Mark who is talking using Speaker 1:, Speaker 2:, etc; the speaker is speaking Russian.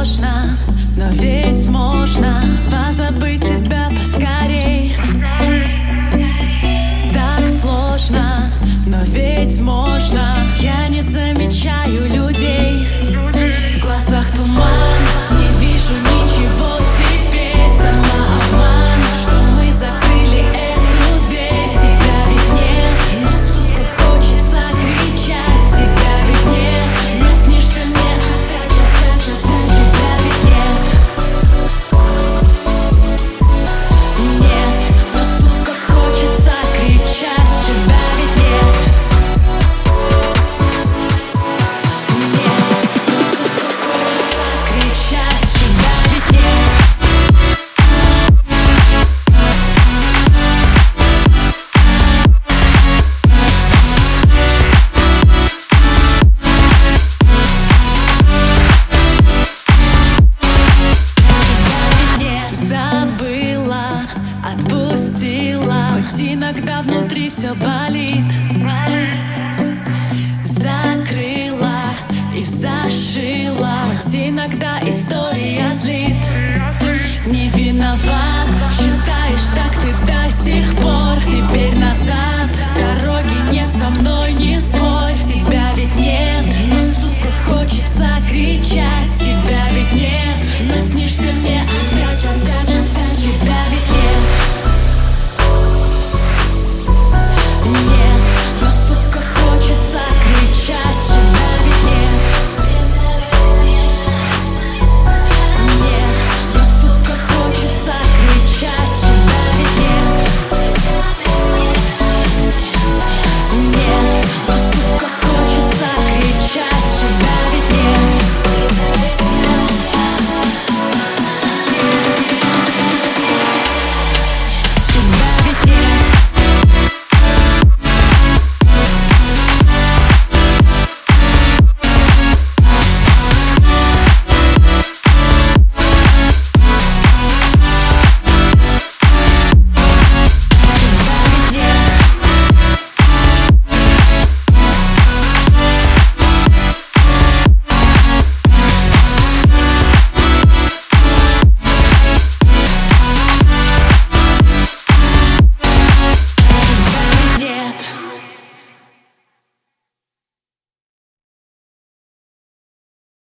Speaker 1: сложно, но ведь можно позабыть Иногда внутри все болит. Закрыла и зашила. Хоть иногда история злит. Не виноват, считай